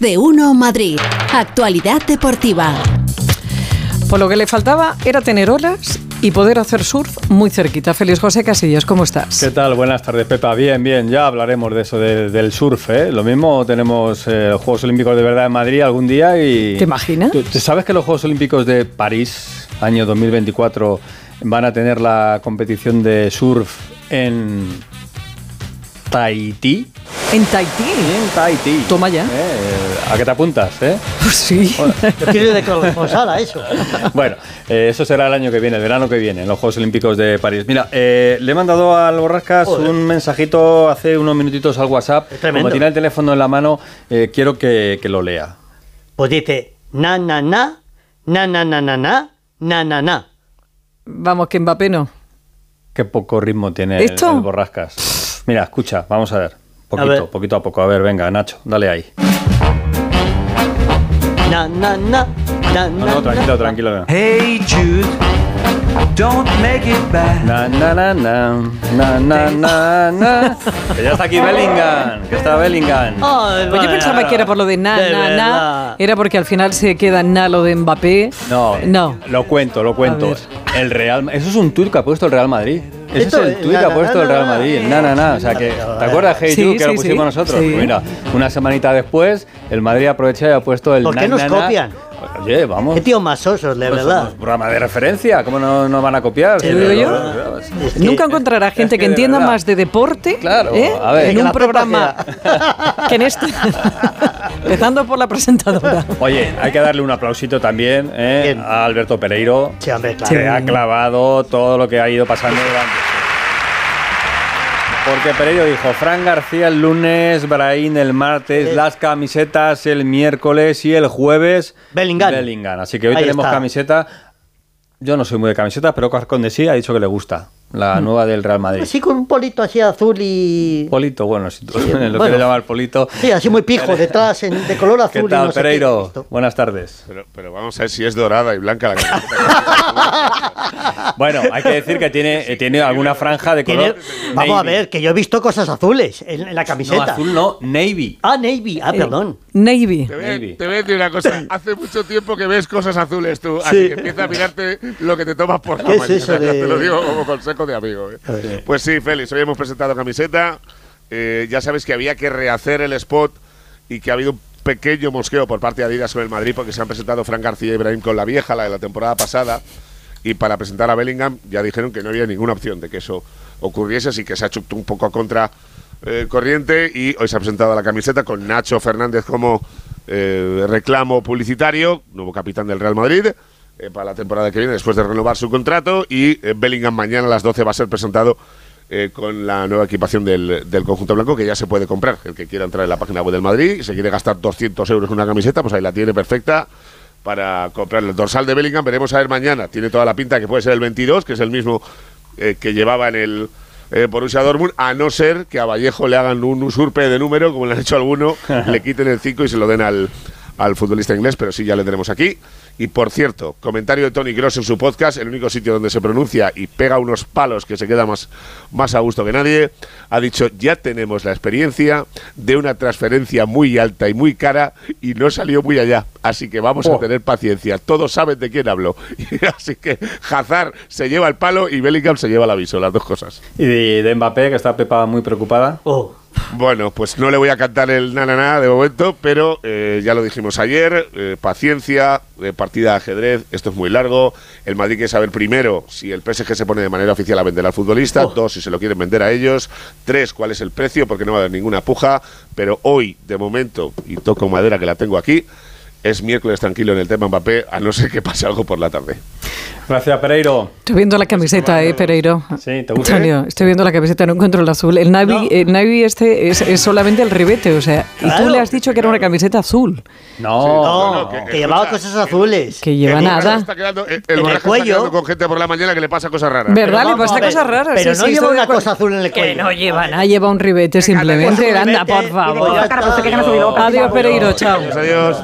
De Uno Madrid. Actualidad deportiva. Por lo que le faltaba era tener olas y poder hacer surf muy cerquita. Feliz José Casillas, ¿cómo estás? ¿Qué tal? Buenas tardes, Pepa. Bien, bien. Ya hablaremos de eso, de- del surf. ¿eh? Lo mismo tenemos eh, los Juegos Olímpicos de verdad en Madrid algún día y... ¿Te imaginas? ¿Tú, tú sabes que los Juegos Olímpicos de París, año 2024, van a tener la competición de surf en Tahití? En Tahití. En Tahití. Toma ya. Eh, ¿A qué te apuntas? Eh? Pues sí. Yo quiero ir de corresponsal a eso. Bueno, eh, eso será el año que viene, el verano que viene, en los Juegos Olímpicos de París. Mira, eh, le he mandado al Borrascas Joder. un mensajito hace unos minutitos al WhatsApp. Es tremendo. Como tiene el teléfono en la mano, eh, quiero que, que lo lea. Pues dice, na, na, na, na, na, na, na, na, na, na, na. Vamos, que Mbappé no. Qué poco ritmo tiene el Borrascas. Mira, escucha, vamos a ver. Poquito, ver. poquito a poco. A ver, venga, Nacho, dale ahí. Na, na, na, na, No, no, tranquilo, tranquilo. Hey Jude, don't make it bad. Na, na, na, na, na, na, na, na. Que ya está aquí Bellingham, que está Bellingham. Ay, Pues yo pensaba que era por lo de na, De na, na. Era porque al final se queda na lo de Mbappé. No, No. lo cuento, lo cuento. El Real, eso es un tuit que ha puesto el Real Madrid. Ese Esto, es el eh, tuit na, que ha na, puesto na, el Real Madrid. na. Na, na, na. O sea que, ¿te acuerdas, Hey Sí, You, que sí, lo pusimos sí. nosotros? Sí. Pues mira, una semanita después, el Madrid aprovecha y ha puesto el ¿Por qué na, nos na, na. copian? Oye, vamos. Qué tío masosos, de Pues verdad. programa de referencia, ¿cómo no nos van a copiar? Te digo yo. Es que- Nunca encontrará gente es que, entienda verdad. más de deporte Claro, ¿eh? a ver. en un la programa que en este. Empezando por la presentadora. Oye, hay que darle un aplausito también eh, a Alberto Pereiro, Sí, hombre, claro. que ha clavado todo lo que ha ido pasando durante. Porque Pereiro dijo, Fran García el lunes, Brahim el martes, Eh. las camisetas el miércoles y el jueves Bellingham. Bellingham. Así que hoy Ahí tenemos está. camiseta. Yo no soy muy de camisetas, pero Carconde sí ha dicho que le gusta. La nueva del Real Madrid. Así con un polito así azul y... Polito, bueno, si tú Sí, lo bueno. quieres llamar polito. Sí, así muy pijo, detrás, en- de color azul ¿Qué y tal, no sé qué. Pereiro? Esto. Buenas tardes. Pero, pero vamos a ver si es dorada y blanca la camiseta. Bueno, hay que decir que tiene, eh, tiene alguna franja de Tiene- color. Vamos a ver, que yo he visto cosas azules en, en la No, camiseta. azul no, navy. Ah, navy. Ah, perdón. Navy. Te voy, te voy a decir una cosa. Hace mucho tiempo que ves cosas azules tú, así Sí. que empieza a mirarte lo que te tomas por la ¿Qué es mañana. eso de- Te lo digo como consejo de amigo. ¿eh? Pues sí, Félix, hoy hemos presentado camiseta. Eh, ya sabes que había que rehacer el spot y que ha habido un pequeño mosqueo por parte de Adidas con el Madrid porque se han presentado Fran García y Ibrahim con la vieja, la de la temporada pasada. Y para presentar a Bellingham ya dijeron que no había ninguna opción de que eso ocurriese, así que se ha hecho un poco a contra eh, corriente y hoy se ha presentado la camiseta con Nacho Fernández como eh, reclamo publicitario, nuevo capitán del Real Madrid, eh, para la temporada que viene después de renovar su contrato y eh, Bellingham mañana a las 12 va a ser presentado eh, con la nueva equipación del, del conjunto blanco que ya se puede comprar. El que quiera entrar en la página web del Madrid y se quiere gastar 200 euros en una camiseta, pues ahí la tiene perfecta para comprar el dorsal de Bellingham. Veremos a ver mañana. Tiene toda la pinta que puede ser el 22, que es el mismo eh, que llevaba en el eh, Borussia Dortmund, a no ser que a Vallejo le hagan un usurpe de número, como le han hecho alguno, le quiten el 5 y se lo den al, al futbolista inglés, pero sí ya le tenemos aquí. Y por cierto, comentario de Tony Gross en su podcast, el único sitio donde se pronuncia y pega unos palos que se queda más, más a gusto que nadie, ha dicho, ya tenemos la experiencia de una transferencia muy alta y muy cara y no salió muy allá. Así que vamos a Oh. tener paciencia. Todos saben de quién hablo. Así que Hazard se lleva el palo y Bellingham se lleva el aviso, las dos cosas. Y de, de Mbappé, que está Pepa muy preocupada. Oh. Bueno, pues no le voy a cantar el na na na de momento, pero eh, ya lo dijimos ayer, eh, paciencia, eh, partida de ajedrez, esto es muy largo. El Madrid quiere saber primero si el PSG se pone de manera oficial a vender al futbolista, Oh. dos, si se lo quieren vender a ellos, tres, cuál es el precio, porque no va a haber ninguna puja, pero hoy, de momento, y toco madera que la tengo aquí, es miércoles tranquilo en el tema Mbappé, a no ser que pase algo por la tarde. Gracias, Pereiro. Estoy viendo la camiseta, eh, Pereiro. Sí, ¿te gusta? Antonio, estoy viendo la camiseta, no encuentro el azul. El navy, No. el navy este es, es solamente el ribete, o sea, y tú Claro. le has dicho que era una camiseta azul, No, No, no, que, que- llevaba escucha, cosas azules. que lleva El nada. está quedando- el- el En el está cuello. quedando con gente por la mañana que le pasa cosas raras. ¿Verdad? Le vamos pasa cosas raras. pero sí, no sí, lleva una cosa azul en el Que cuello. no lleva nada, lleva un ribete simplemente. Anda, por favor. está. Adiós, Pereiro, chao. Adiós.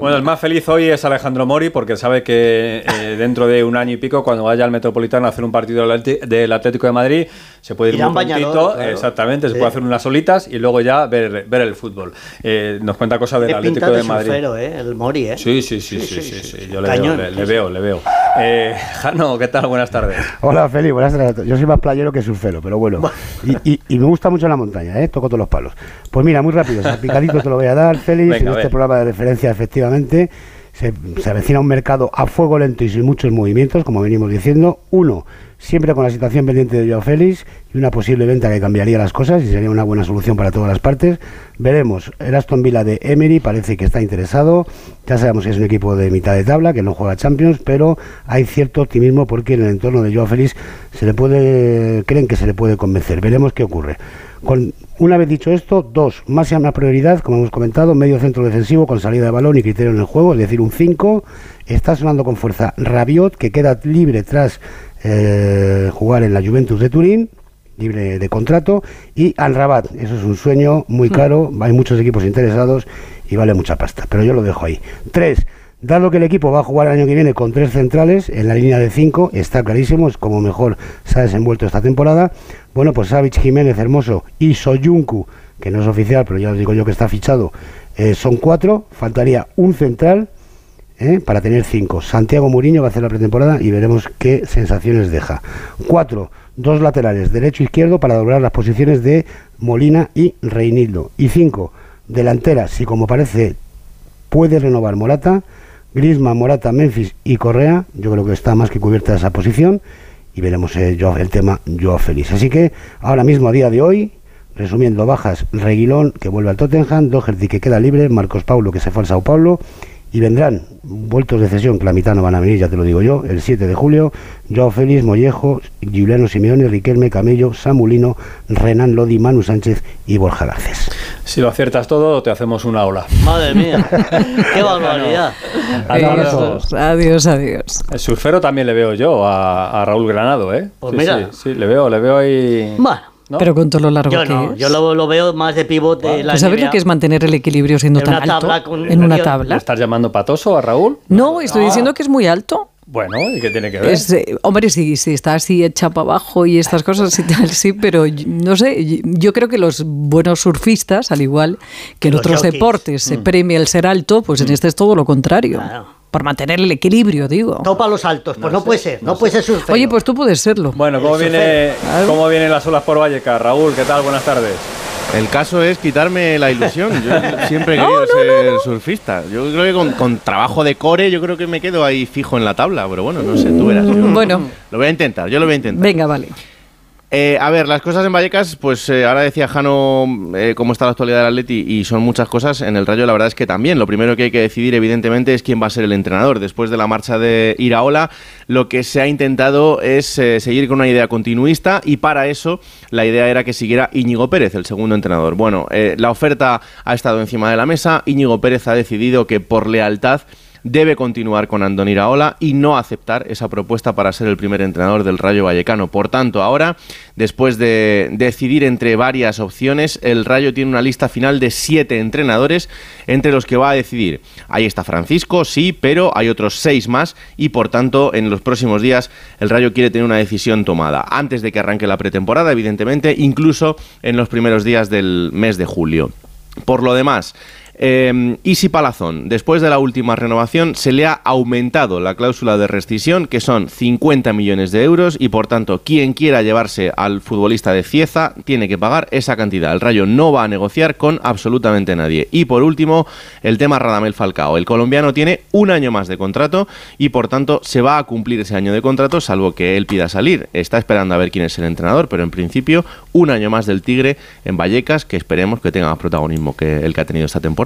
Bueno, el más feliz hoy es Alejandro Mori porque sabe que eh, dentro de un año y pico, cuando vaya al Metropolitano a hacer un partido del Atlético de Madrid, se puede ir bañador, prontito, claro. exactamente, se Sí. puede hacer unas solitas y luego ya ver, ver el fútbol. Eh, nos cuenta cosas del Atlético pinta de de Madrid. surfero, ¿eh? El Mori, ¿eh? Sí, sí, sí, sí, sí, sí, yo le Cañón. veo, le, le veo, le veo. Eh, Jano, ¿qué tal? Buenas tardes. Hola, Feli, buenas tardes. Yo soy más playero que surfero, pero bueno. Y, y- y me gusta mucho la montaña, ¿eh? Toco todos los palos. Pues mira, muy rápido, salpicadito te lo voy a dar, Félix, Venga, en este programa de referencia, efectivamente. Se, se avecina un mercado a fuego lento y sin muchos movimientos, como venimos diciendo. Uno, siempre con la situación pendiente de Joao Félix y una posible venta que cambiaría las cosas y sería una buena solución para todas las partes. Veremos, el Aston Villa de Emery parece que está interesado. Ya sabemos que es un equipo de mitad de tabla, que no juega Champions, pero hay cierto optimismo porque en el entorno de Joao Félix se le puede, creen que se le puede convencer. Veremos qué ocurre. Con, una vez dicho esto, dos, máxima prioridad, como hemos comentado, medio centro defensivo con salida de balón y criterio en el juego, es decir, un 5. Está sonando con fuerza Rabiot, que queda libre tras eh, jugar en la Juventus de Turín, libre de contrato, y Al Rabat, eso es un sueño muy caro, hay muchos equipos interesados y vale mucha pasta, pero yo lo dejo ahí. Tres, dado que el equipo va a jugar el año que viene con tres centrales en la línea de cinco, está clarísimo, es como mejor se ha desenvuelto esta temporada. Bueno, pues Savic, Jiménez, Hermoso y Soyuncu, que no es oficial, pero ya os digo yo que está fichado, eh, son cuatro, faltaría un central. ¿eh? para tener cinco. Santiago Muriño va a hacer la pretemporada y veremos qué sensaciones deja. Cuatro, dos laterales, derecho e izquierdo, para doblar las posiciones de Molina y Reinildo. Y cinco, delantera, si como parece puede renovar Morata, Griezmann, Morata, Memphis y Correa, yo creo que está más que cubierta esa posición y veremos eh, el tema Joao Félix. Así que ahora mismo, a día de hoy, resumiendo, bajas Reguilón, que vuelve al Tottenham, Doherty, que queda libre, Marcos Paulo, que se fue al Sao Paulo, y vendrán vueltos de cesión, que la mitad no van a venir, ya te lo digo yo, el 7 de julio, Joao Félix, Mollejo, Giuliano Simeone, Riquelme, Camello, Samulino, Renan Lodi, Manu Sánchez y Borja Garcés. Si lo aciertas todo, te hacemos una ola. Madre mía. Qué barbaridad. Adiós, adiós, adiós. El surfero también le veo yo a, a Raúl Granado, ¿eh? Pues sí, mira. sí, sí, le veo, le veo ahí. Bueno, ¿no? Pero con todo lo largo yo que no. es. Yo lo, lo veo más de pivote. la ¿Tú sabes NBA. lo que es mantener el equilibrio siendo En tan una alto? tabla con- en una ¿Le ¿Le tabla. estás llamando patoso a Raúl? No, estoy diciendo que es muy alto. Bueno, ¿y qué tiene que ver? Es, eh, hombre, si, si está así hecha para abajo y estas cosas y tal, sí, pero no sé, yo creo que los buenos surfistas, al igual que en Los otros jockeys. deportes se premia el ser alto, pues en este es todo lo contrario. Claro. Por mantener el equilibrio, digo. Topa los altos. Pues no, puede ser. No, puede ser surfero. Oye, pues tú puedes serlo. Bueno, ¿cómo, viene, ¿cómo vienen las olas por Vallecas? Raúl, ¿qué tal? Buenas tardes. El caso es quitarme la ilusión. Yo siempre he querido ser surfista. Yo creo que con, con trabajo de core, yo creo que me quedo ahí fijo en la tabla. Pero bueno, no sé, tú verás. Yo Bueno. Lo voy a intentar, yo lo voy a intentar. Venga, vale. Eh, a ver, las cosas en Vallecas, pues eh, ahora decía Jano eh, cómo está la actualidad del Atleti y son muchas cosas. En el Rayo la verdad es que también. Lo primero que hay que decidir evidentemente es quién va a ser el entrenador. Después de la marcha de Iraola, lo que se ha intentado es eh, seguir con una idea continuista y para eso la idea era que siguiera Íñigo Pérez, el segundo entrenador. Bueno, la oferta ha estado encima de la mesa. Íñigo Pérez ha decidido que por lealtad debe continuar con Andoni Iraola y no aceptar esa propuesta para ser el primer entrenador del Rayo Vallecano. Por tanto, ahora, después de decidir entre varias opciones, el Rayo tiene una lista final de siete entrenadores entre los que va a decidir. Ahí está Francisco, sí, pero hay otros seis más y por tanto, en los próximos días, el Rayo quiere tener una decisión tomada. Antes de que arranque la pretemporada, evidentemente, incluso en los primeros días del mes de julio. Por lo demás, eh, Isi Palazón, después de la última renovación, se le ha aumentado la cláusula de rescisión, que son 50 millones de euros, y por tanto, quien quiera llevarse al futbolista de Cieza tiene que pagar esa cantidad. El Rayo no va a negociar con absolutamente nadie. Y por último, el tema Radamel Falcao. El colombiano tiene un año más de contrato y por tanto se va a cumplir ese año de contrato, salvo que él pida salir. Está esperando a ver quién es el entrenador, pero en principio, un año más del Tigre en Vallecas, que esperemos que tenga más protagonismo que el que ha tenido esta temporada.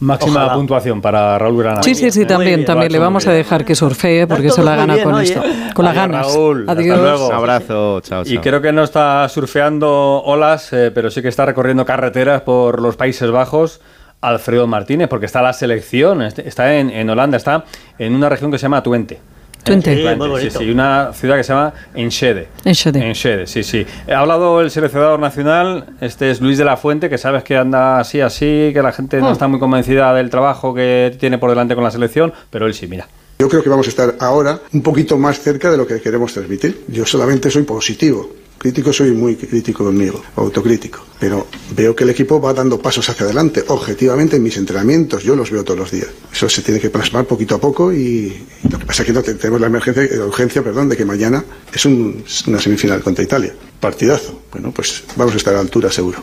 Máxima Ojalá. puntuación para Raúl Granado. Sí, sí, sí, también, bien. también. Le vamos a dejar que surfee porque se la gana bien, con oye. esto. Con las ganas. Raúl. Hasta Adiós. luego. Un abrazo, chao, chao. Y creo que no está surfeando olas, eh, pero sí que está recorriendo carreteras por los Países Bajos. Alfredo Martínez, porque está la selección, este- está en, en Holanda, está en una región que se llama Twente. Twente. Sí, muy Sí, bonito. sí, una ciudad que se llama Enschede. Enschede. Enschede, sí, sí. Ha hablado el seleccionador nacional, este es Luis de la Fuente, que sabes que anda así, así, que la gente Ah. no está muy convencida del trabajo que tiene por delante con la selección, pero él sí, mira. Yo creo que vamos a estar ahora un poquito más cerca de lo que queremos transmitir. Yo solamente soy positivo. Crítico soy muy crítico conmigo, autocrítico. Pero veo que el equipo va dando pasos hacia adelante. Objetivamente en mis entrenamientos, yo los veo todos los días. Eso se tiene que plasmar poquito a poco y lo que pasa es que no te- tenemos la emergencia, urgencia perdón, de que mañana es un- una semifinal contra Italia. Partidazo. Bueno, pues vamos a estar a la altura seguro.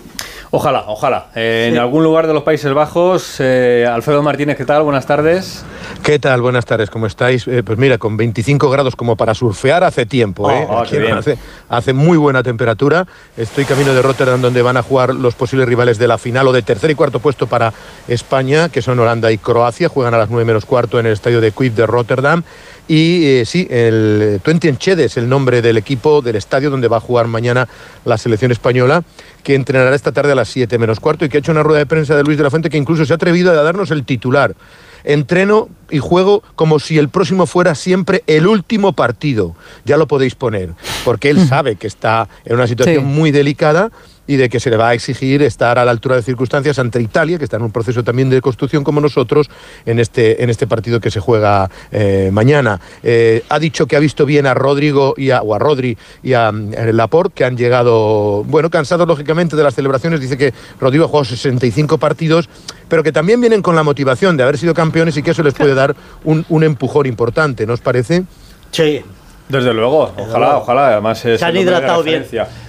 Ojalá, ojalá. Eh, En algún lugar de los Países Bajos, eh, Alfredo Martínez, ¿qué tal? Buenas tardes. ¿Qué tal? Buenas tardes, ¿cómo estáis? Eh, pues mira, con 25 grados como para surfear hace tiempo, ¿eh? Oh, oh, qué bien. hace, hace muy buena temperatura. Estoy camino de Rotterdam donde van a jugar los posibles rivales de la final o de tercer y cuarto puesto para España, que son Holanda y Croacia. Juegan a las 9 menos cuarto en el estadio de Kuip de Rotterdam. Y eh, sí, el Twente Enschede es el nombre del equipo del estadio donde va a jugar mañana la selección española, que entrenará esta tarde a las 7 menos cuarto y que ha hecho una rueda de prensa de Luis de la Fuente que incluso se ha atrevido a darnos el titular. Entreno y juego como si el próximo fuera siempre el último partido. Ya lo podéis poner, porque él sabe que está en una situación Sí. muy delicada y de que se le va a exigir estar a la altura de circunstancias ante Italia, que está en un proceso también de construcción como nosotros, en este, en este partido que se juega eh, mañana. Eh, ha dicho que ha visto bien a Rodrigo y a, o a Rodri y a mm, Laporte, que han llegado, bueno, cansados lógicamente de las celebraciones. Dice que Rodrigo ha jugado 65 partidos, pero que también vienen con la motivación de haber sido campeones y que eso les puede dar un, un empujón importante, ¿no os parece? Sí. Desde luego, ojalá, ojalá. Además es Se han hidratado bien.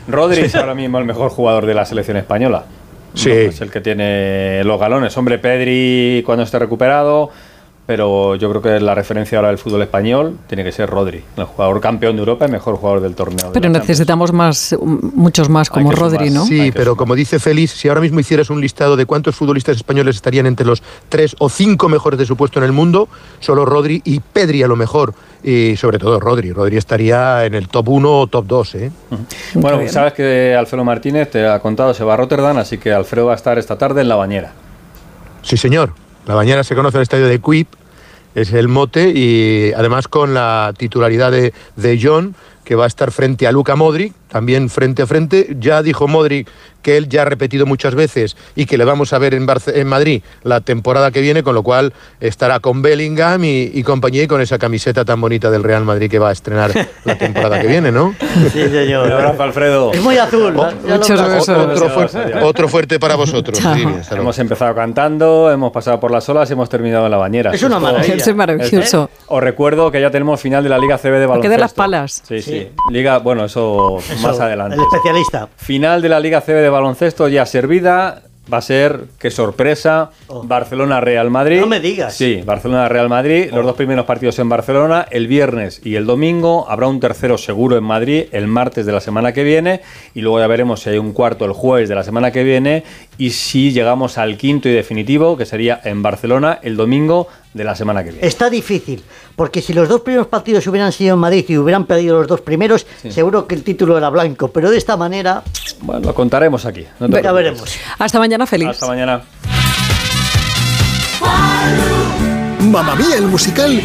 Rodri es ahora mismo el mejor jugador de la selección española. Sí. No, Es el que tiene los galones. Hombre, Pedri cuando esté recuperado, pero yo creo que la referencia ahora del fútbol español tiene que ser Rodri, el jugador campeón de Europa y mejor jugador del torneo. Pero necesitamos más, muchos más como. Rodri, ¿no? Sí, pero sumar. como dice Félix, si ahora mismo hicieras un listado de cuántos futbolistas españoles estarían entre los tres o cinco mejores de su puesto en el mundo, solo Rodri y Pedri a lo mejor. Y sobre todo Rodri. Rodri estaría en el top 1 o top 2, ¿eh? Bueno, bien. sabes que Alfredo Martínez te ha contado, se va a Rotterdam, así que Alfredo va a estar esta tarde en la bañera. Sí, señor. La bañera se conoce en el estadio de Quip, es el mote, y además con la titularidad de, de John, que va a estar frente a Luca Modric, también frente a frente. Ya dijo Modric que él ya ha repetido muchas veces y que le vamos a ver en, Barce- en Madrid la temporada que viene, con lo cual estará con Bellingham y, y compañía y con esa camiseta tan bonita del Real Madrid que va a estrenar la temporada que viene, ¿no? Sí, señor. Un abrazo, Alfredo. Es muy azul. Oh, besos. Otro, fuerte, adiós. otro fuerte para vosotros. Sí. Hemos empezado cantando, hemos pasado por las olas y hemos terminado en la bañera. Es una maravilla. Es maravilloso. Os recuerdo que ya tenemos final de la Liga CB de baloncesto. que de las palas. Sí, sí, Sí. Liga, bueno, eso, Eso, más adelante. El especialista. Final de la Liga CB de baloncesto ya servida. Va a ser, qué sorpresa, Barcelona-Real Madrid. Oh. No me digas. Oh. Sí, Barcelona-Real Madrid. Los dos primeros partidos en Barcelona, el viernes y el domingo. Habrá un tercero seguro en Madrid el martes de la semana que viene. Y luego ya veremos si hay un cuarto el jueves de la semana que viene. Y si llegamos al quinto y definitivo, que sería en Barcelona el domingo de la semana que viene. Está difícil, porque si los dos primeros partidos hubieran sido en Madrid y hubieran perdido los dos primeros, seguro que el título era blanco. Pero de esta manera, Bueno, lo contaremos aquí. no te ya veremos. Hasta mañana, feliz. Hasta mañana. Mamma Mía, el musical